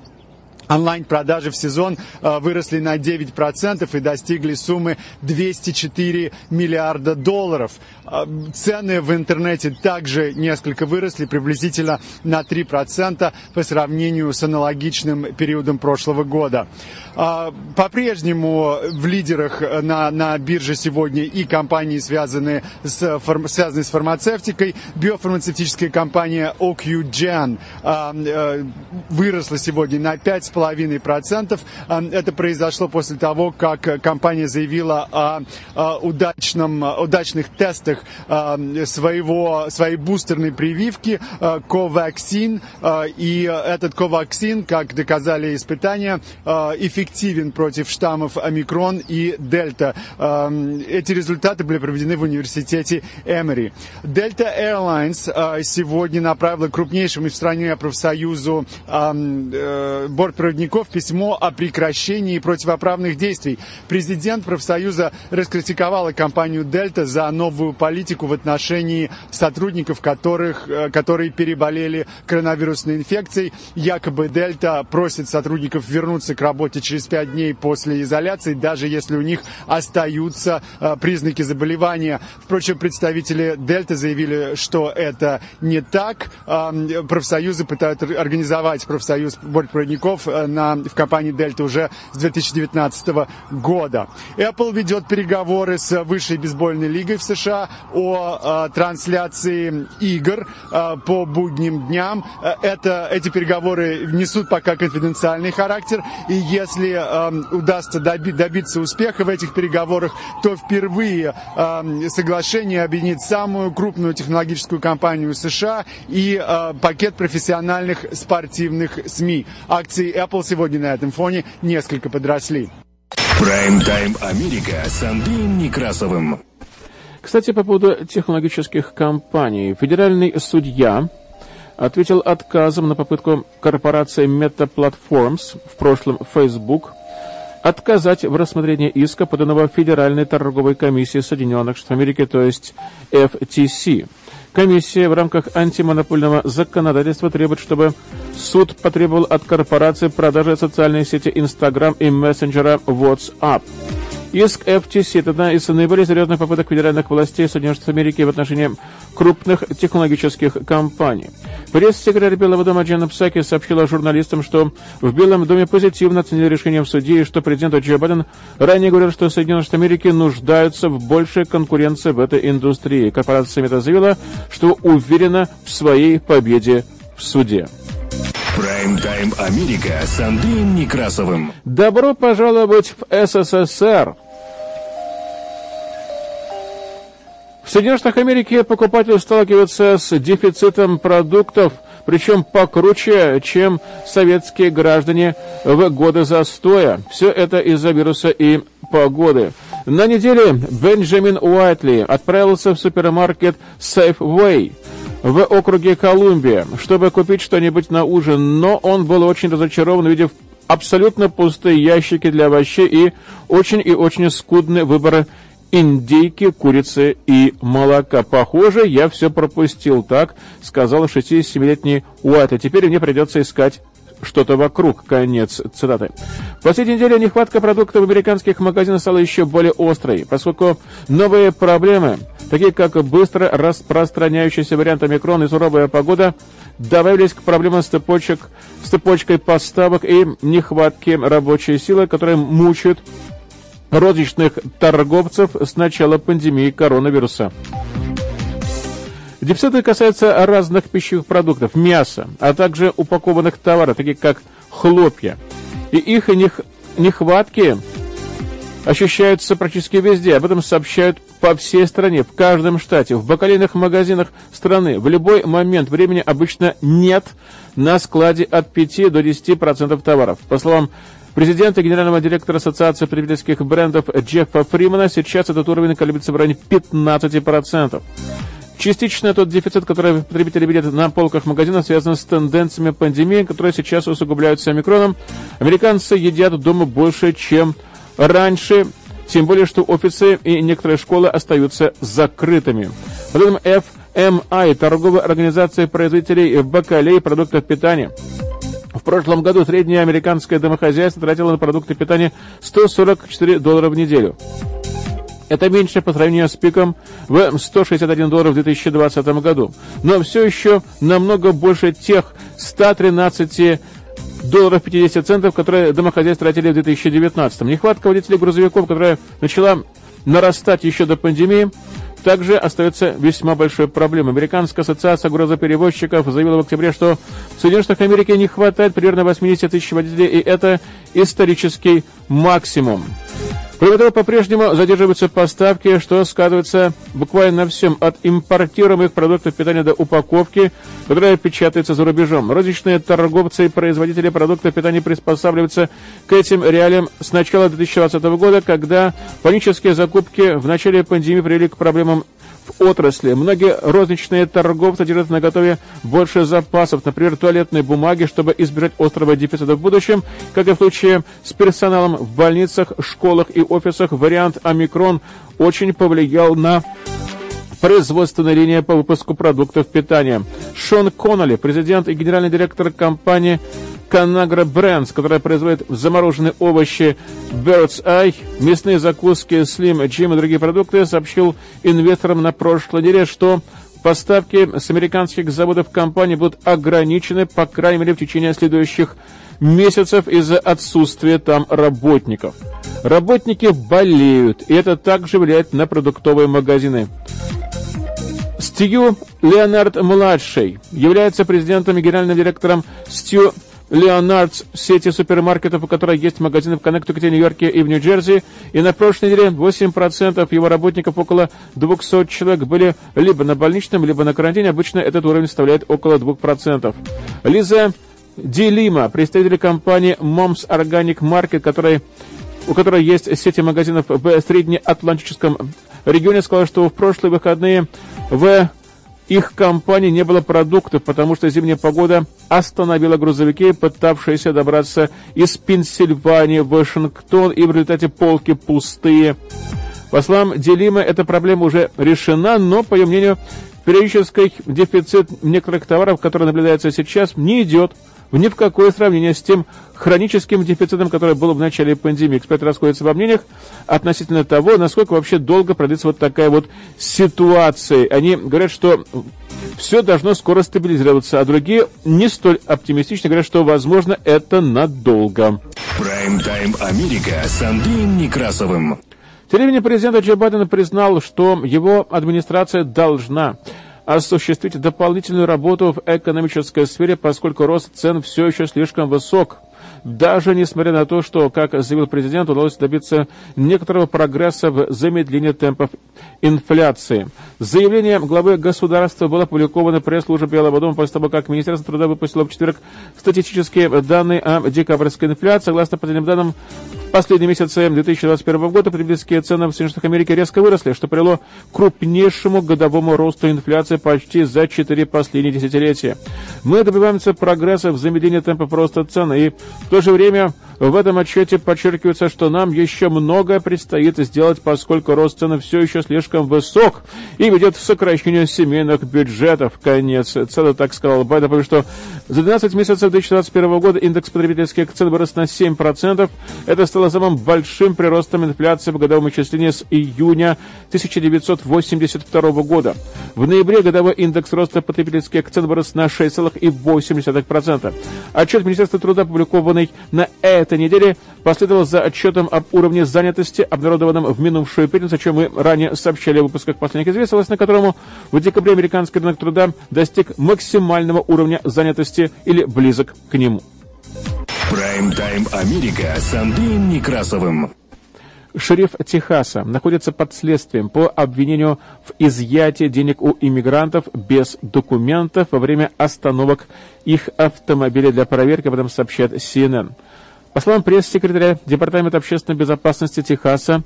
Онлайн-продажи в сезон э, выросли на 9% и достигли суммы 204 миллиарда долларов. Э, цены в интернете также несколько выросли, приблизительно на 3% по сравнению с аналогичным периодом прошлого года. Э, по-прежнему в лидерах на, на бирже сегодня и компании, связанные с, связанные с фармацевтикой. Биофармацевтическая компания OQGen выросла сегодня на 5,5%. 2,5%. Это произошло после того, как компания заявила о удачном, удачных тестах своего, своей бустерной прививки Covaxin. И этот Covaxin, как доказали испытания, эффективен против штаммов омикрон и дельта. Эти результаты были проведены в университете Эмери. Delta Airlines сегодня направила крупнейшему в стране профсоюзу э, борт проводников письмо о прекращении противоправных действий. Президент профсоюза раскритиковала компанию «Дельта» за новую политику в отношении сотрудников, которых, э, которые переболели коронавирусной инфекцией. Якобы «Дельта» просит сотрудников вернуться к работе через пять дней после изоляции, даже если у них остаются э, признаки заболевания. Впрочем, представители «Дельта» заявили, что это не так. Профсоюзы пытаются организовать профсоюз бортпроводников на, в компании Delta уже с 2019 года. Apple ведет переговоры с Высшей бейсбольной лигой в США о э, трансляции игр э, по будним дням. Это, эти переговоры несут пока конфиденциальный характер, и если э, удастся доби добиться успеха в этих переговорах, то впервые э, соглашение объединит самую крупную технологическую компанию США и э, пакет профессиональных спортивных СМИ. Акции Apple сегодня на этом фоне несколько подросли. Прайм-тайм Америка с Андреем Некрасовым. Кстати, по поводу технологических компаний. Федеральный судья ответил отказом на попытку корпорации Meta Platforms, в прошлом Facebook, отказать в рассмотрении иска, поданного Федеральной торговой комиссии Соединенных Штатов Америки, то есть FTC. Комиссия в рамках антимонопольного законодательства требует, чтобы суд потребовал от корпорации продажи социальной сети Instagram и мессенджера WhatsApp. Иск FTC – это одна из наиболее серьезных попыток федеральных властей Соединенных Штатов Америки в отношении крупных технологических компаний. Пресс-секретарь Белого дома Джанна Псаки сообщила журналистам, что в Белом доме позитивно оценили решение в суде и что президент Джо Байден ранее говорил, что Соединенные Штаты Америки нуждаются в большей конкуренции в этой индустрии. Корпорация Мета заявила, что уверена в своей победе в суде. Прайм-тайм Америка с Андреем Некрасовым. Добро пожаловать в СССР. В Соединенных Америки покупатель сталкивается с дефицитом продуктов, причем покруче, чем советские граждане в годы застоя. Все это из-за вируса и погоды. На неделе Бенджамин Уайтли отправился в супермаркет Safeway в округе Колумбия, чтобы купить что-нибудь на ужин, но он был очень разочарован, увидев абсолютно пустые ящики для овощей и очень и очень скудный выбор индейки, курицы и молока. Похоже, я все пропустил, так сказал 67-летний Уайт, а теперь мне придется искать что-то вокруг. Конец цитаты. В последние недели нехватка продуктов в американских магазинах стала еще более острой, поскольку новые проблемы, такие как быстро распространяющийся вариант омикрон и суровая погода, добавились к проблемам с, цепочек, с цепочкой поставок и нехватки рабочей силы, которые мучают розничных торговцев с начала пандемии коронавируса. Дефициты касаются разных пищевых продуктов, мяса, а также упакованных товаров, таких как хлопья. И их нехватки ощущаются практически везде. Об этом сообщают по всей стране, в каждом штате, в бакалейных магазинах страны. В любой момент времени обычно нет на складе от 5 до 10% товаров. По словам президента генерального директора Ассоциации потребительских брендов Джеффа Фримана, сейчас этот уровень колеблется в районе 15%. Частично тот дефицит, который потребители видят на полках магазинов, связан с тенденциями пандемии, которые сейчас усугубляются омикроном. Американцы едят дома больше, чем раньше, тем более, что офисы и некоторые школы остаются закрытыми. По данным FMI, торговой организации производителей бакалей и продуктов питания, прошлом году среднее американское домохозяйство тратило на продукты питания 144 доллара в неделю. Это меньше по сравнению с пиком в 161 доллар в 2020 году. Но все еще намного больше тех 113 долларов 50 центов, которые домохозяйства тратили в 2019. Нехватка водителей грузовиков, которая начала нарастать еще до пандемии, также остается весьма большой проблемой. Американская ассоциация грузоперевозчиков заявила в октябре, что в Соединенных Штатах Америки не хватает примерно 80 тысяч водителей, и это исторический максимум. Кроме того, по-прежнему задерживаются поставки, что сказывается буквально на всем, от импортируемых продуктов питания до упаковки, которая печатается за рубежом. Розничные торговцы и производители продуктов питания приспосабливаются к этим реалиям с начала 2020 года, когда панические закупки в начале пандемии привели к проблемам в отрасли. Многие розничные торговцы держат на готове больше запасов, например, туалетной бумаги, чтобы избежать острого дефицита в будущем. Как и в случае с персоналом в больницах, школах и офисах, вариант «Омикрон» очень повлиял на производственная линия по выпуску продуктов питания. Шон Конноли, президент и генеральный директор компании Канагра Брэнс, которая производит замороженные овощи Bird's Eye, мясные закуски Slim Jim и другие продукты, сообщил инвесторам на прошлой неделе, что поставки с американских заводов компании будут ограничены, по крайней мере, в течение следующих месяцев из-за отсутствия там работников. Работники болеют, и это также влияет на продуктовые магазины. Стью Леонард-младший является президентом и генеральным директором Стью Леонардс сети супермаркетов, у которой есть магазины в Коннектикуте, Нью-Йорке и в Нью-Джерси. И на прошлой неделе 8% его работников, около 200 человек, были либо на больничном, либо на карантине. Обычно этот уровень составляет около 2%. Лиза Дилима, представитель компании Moms Organic Market, которая, у которой есть сети магазинов в Среднеатлантическом регионе, сказала, что в прошлые выходные в их компании не было продуктов, потому что зимняя погода остановила грузовики, пытавшиеся добраться из Пенсильвании в Вашингтон, и в результате полки пустые. По словам Делима, эта проблема уже решена, но, по ее мнению, Периодический дефицит некоторых товаров, который наблюдается сейчас, не идет ни в какое сравнение с тем хроническим дефицитом, который был в начале пандемии. Эксперты расходятся во мнениях относительно того, насколько вообще долго продлится вот такая вот ситуация. Они говорят, что все должно скоро стабилизироваться, а другие не столь оптимистично говорят, что, возможно, это надолго. Прайм-тайм Америка с Андреем Некрасовым. Телевидение президента Джо Байдена признал, что его администрация должна осуществить дополнительную работу в экономической сфере, поскольку рост цен все еще слишком высок. Даже несмотря на то, что, как заявил президент, удалось добиться некоторого прогресса в замедлении темпов инфляции. Заявление главы государства было опубликовано пресс-службе Белого дома после того, как Министерство труда выпустило в четверг статистические данные о декабрьской инфляции. Согласно последним данным, в последние месяцы 2021 года потребительские цены в Соединенных Америки резко выросли, что привело к крупнейшему годовому росту инфляции почти за четыре последние десятилетия. Мы добиваемся прогресса в замедлении темпов роста цен, и в то же время в этом отчете подчеркивается, что нам еще многое предстоит сделать, поскольку рост цен все еще слишком высок и ведет к сокращению семейных бюджетов. Конец цены, так сказал Байден, что за 12 месяцев 2021 года индекс потребительских цен вырос на 7%. Это стало самым большим приростом инфляции в годовом исчислении с июня 1982 года. В ноябре годовой индекс роста потребительских цен вырос на 6,8%. Отчет Министерства труда, опубликованный на этой неделе, последовал за отчетом об уровне занятости, обнародованном в минувшую пятницу, о чем мы ранее сообщали в выпусках последних известий, на которому в декабре американский рынок труда достиг максимального уровня занятости или близок к нему. Прайм-тайм Америка с Андреем Некрасовым. Шериф Техаса находится под следствием по обвинению в изъятии денег у иммигрантов без документов во время остановок их автомобиля для проверки, об этом сообщает CNN. По словам пресс-секретаря Департамента общественной безопасности Техаса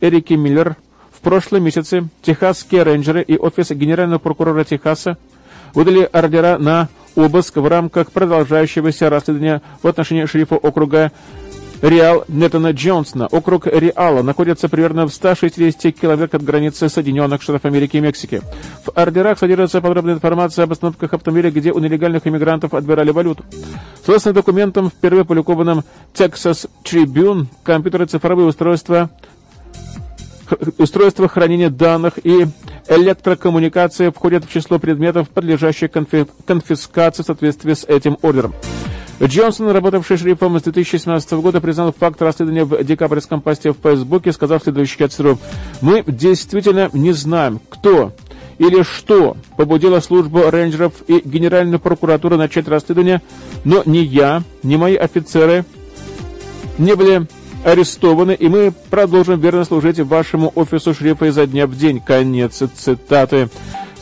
Эрики Миллер, в прошлом месяце техасские рейнджеры и офис генерального прокурора Техаса выдали ордера на обыск в рамках продолжающегося расследования в отношении шерифа округа Реал Нетана Джонсона. Округ Реала находится примерно в 160 километрах от границы Соединенных Штатов Америки и Мексики. В ордерах содержится подробная информация об остановках автомобиля, где у нелегальных иммигрантов отбирали валюту. Согласно документам, впервые опубликованным Texas Tribune, компьютеры цифровые устройства устройства хранения данных и электрокоммуникации входят в число предметов, подлежащих конфи конфискации в соответствии с этим ордером. Джонсон, работавший шерифом с 2017 года, признал факт расследования в декабрьском посте в Фейсбуке, сказав следующее цитирую. «Мы действительно не знаем, кто или что побудило службу рейнджеров и Генеральную прокуратуру начать расследование, но ни я, ни мои офицеры не были арестованы, и мы продолжим верно служить вашему офису шерифа изо дня в день». Конец цитаты.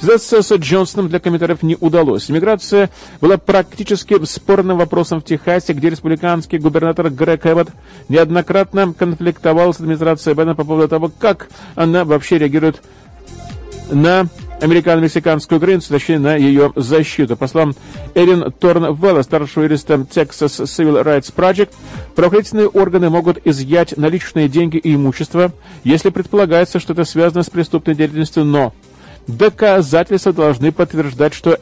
Связаться с Джонсоном для комментариев не удалось. Иммиграция была практически спорным вопросом в Техасе, где республиканский губернатор Грег Эббот неоднократно конфликтовал с администрацией Байдена по поводу того, как она вообще реагирует на американо-мексиканскую границу, точнее, на ее защиту. По словам Эрин Торнвелла, старшего юриста Texas Civil Rights Project, правоохранительные органы могут изъять наличные деньги и имущество, если предполагается, что это связано с преступной деятельностью, но доказательства должны подтверждать, что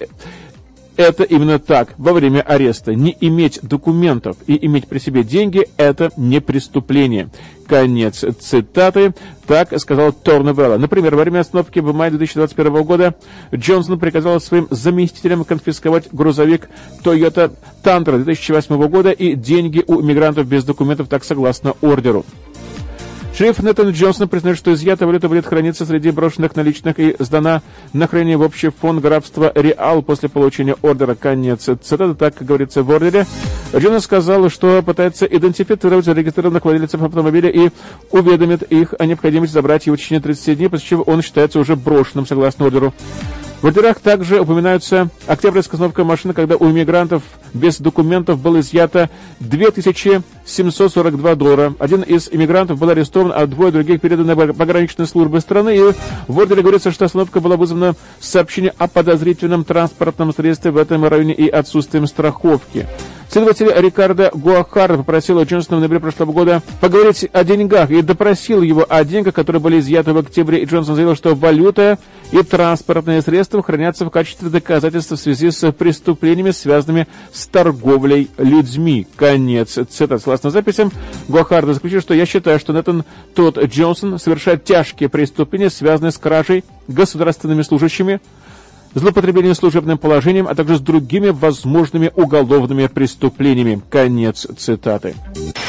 это именно так во время ареста. Не иметь документов и иметь при себе деньги – это не преступление. Конец цитаты. Так сказал Торневелла. Например, во время остановки в мае 2021 года Джонсон приказал своим заместителям конфисковать грузовик Toyota Tundra 2008 года и деньги у иммигрантов без документов, так согласно ордеру. Шериф Нэтан Джонсон признает, что изъятая валюта будет храниться среди брошенных наличных и сдана на хранение в общий фонд графства Реал после получения ордера. Конец цитаты, так говорится в ордере. Джонсон сказал, что пытается идентифицировать зарегистрированных владельцев автомобиля и уведомит их о необходимости забрать его в течение 30 дней, после чего он считается уже брошенным согласно ордеру. В ордерах также упоминаются октябрьская остановка машины, когда у иммигрантов без документов было изъято 2742 доллара. Один из иммигрантов был арестован, а двое других переданы пограничной службе страны. И в ордере говорится, что остановка была вызвана сообщением о подозрительном транспортном средстве в этом районе и отсутствием страховки. Следователь Рикардо Гуахар попросил Джонсона в ноябре прошлого года поговорить о деньгах и допросил его о деньгах, которые были изъяты в октябре. И Джонсон заявил, что валюта и транспортные средства хранятся в качестве доказательств в связи с преступлениями, связанными с торговлей людьми. Конец цитат. Согласно записям, Гуахарда заключил, что я считаю, что Нэтан Тодд Джонсон совершает тяжкие преступления, связанные с кражей государственными служащими, злоупотреблением служебным положением, а также с другими возможными уголовными преступлениями. Конец цитаты.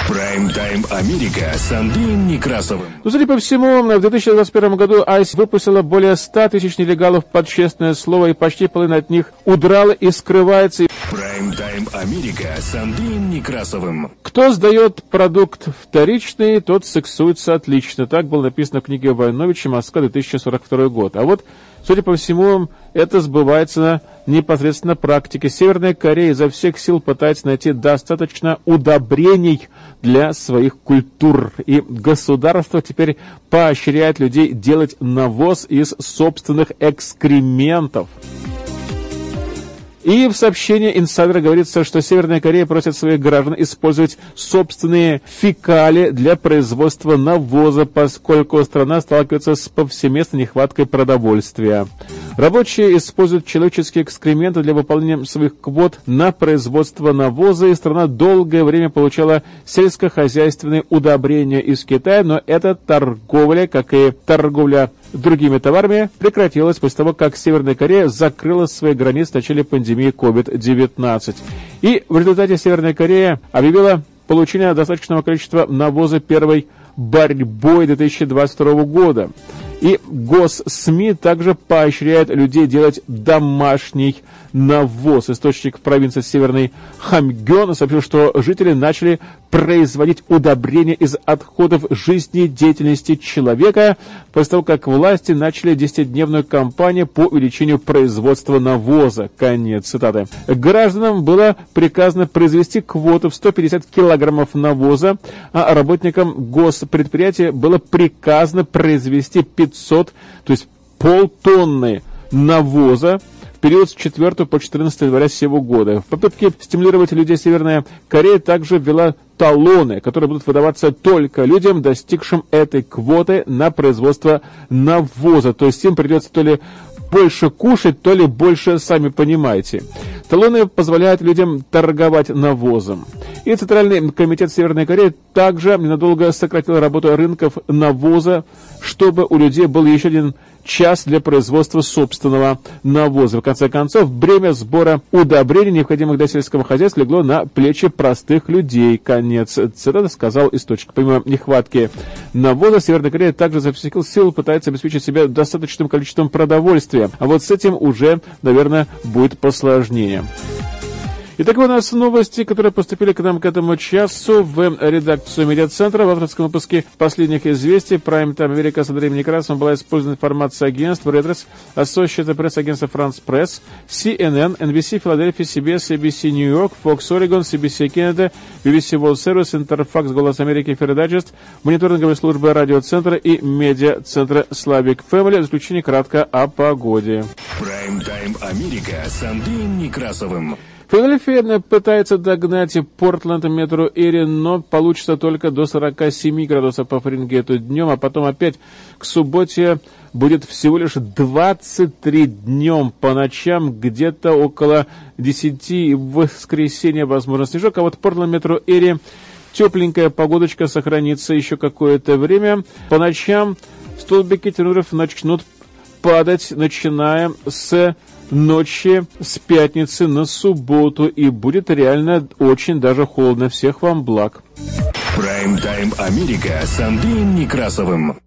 Прайм-тайм Америка с Андреем Некрасовым. Ну, судя по всему, в 2021 году ICE выпустила более 100 тысяч нелегалов под честное слово, и почти половина от них удрала и скрывается. Прайм-тайм Америка с Андреем Некрасовым. Кто сдает продукт вторичный, тот сексуется отлично. Так было написано в книге Войновича «Москва, 2042 год». А вот Судя по всему, это сбывается непосредственно практике. Северная Корея изо всех сил пытается найти достаточно удобрений для своих культур. И государство теперь поощряет людей делать навоз из собственных экскрементов. И в сообщении инсайдера говорится, что Северная Корея просит своих граждан использовать собственные фекали для производства навоза, поскольку страна сталкивается с повсеместной нехваткой продовольствия. Рабочие используют человеческие экскременты для выполнения своих квот на производство навоза, и страна долгое время получала сельскохозяйственные удобрения из Китая, но эта торговля, как и торговля другими товарами, прекратилась после того, как Северная Корея закрыла свои границы в начале пандемии COVID-19. И в результате Северная Корея объявила получение достаточного количества навоза первой борьбой 2022 года. И госсми также поощряет людей делать домашний навоз. Источник провинции Северный Хамгён сообщил, что жители начали производить удобрения из отходов жизнедеятельности человека после того, как власти начали десятидневную кампанию по увеличению производства навоза. Конец цитаты. Гражданам было приказано произвести квоту в 150 килограммов навоза, а работникам госпредприятия было приказано произвести 500, то есть полтонны навоза в период с 4 по 14 января сего года. В попытке стимулировать людей Северная Корея также ввела талоны, которые будут выдаваться только людям, достигшим этой квоты на производство навоза. То есть им придется то ли больше кушать, то ли больше, сами понимаете. Талоны позволяют людям торговать навозом. И Центральный комитет Северной Кореи также ненадолго сократил работу рынков навоза, чтобы у людей был еще один час для производства собственного навоза. В конце концов, бремя сбора удобрений, необходимых для сельского хозяйства, легло на плечи простых людей. Конец цитаты сказал источник. Помимо нехватки навоза, Северная Корея также за всех сил пытается обеспечить себя достаточным количеством продовольствия. А вот с этим уже, наверное, будет посложнее. Итак, у нас новости, которые поступили к нам к этому часу в редакцию медиацентра. В авторском выпуске последних известий Prime Time Америка с Андреем Некрасовым была использована информация агентств Reuters, Associated Press, агентство France Press, CNN, NBC, Филадельфия, CBS, ABC New York, Fox Oregon, CBC Canada, BBC World Service, Interfax, Голос Америки, Фердайджест, мониторинговые службы радиоцентра и медиацентра Slavic Family. В заключение кратко о погоде. Prime Time Америка с Андреем Некрасовым. Филадельфия пытается догнать Портленд метро Эри, но получится только до 47 градусов по Фаренгейту днем, а потом опять к субботе будет всего лишь 23 днем по ночам, где-то около 10 и в воскресенье возможно снежок, а вот Портленд метро Эри тепленькая погодочка сохранится еще какое-то время. По ночам столбики термометров начнут падать, начиная с ночи с пятницы на субботу, и будет реально очень даже холодно. Всех вам благ. Прайм-тайм Америка с Андреем Некрасовым.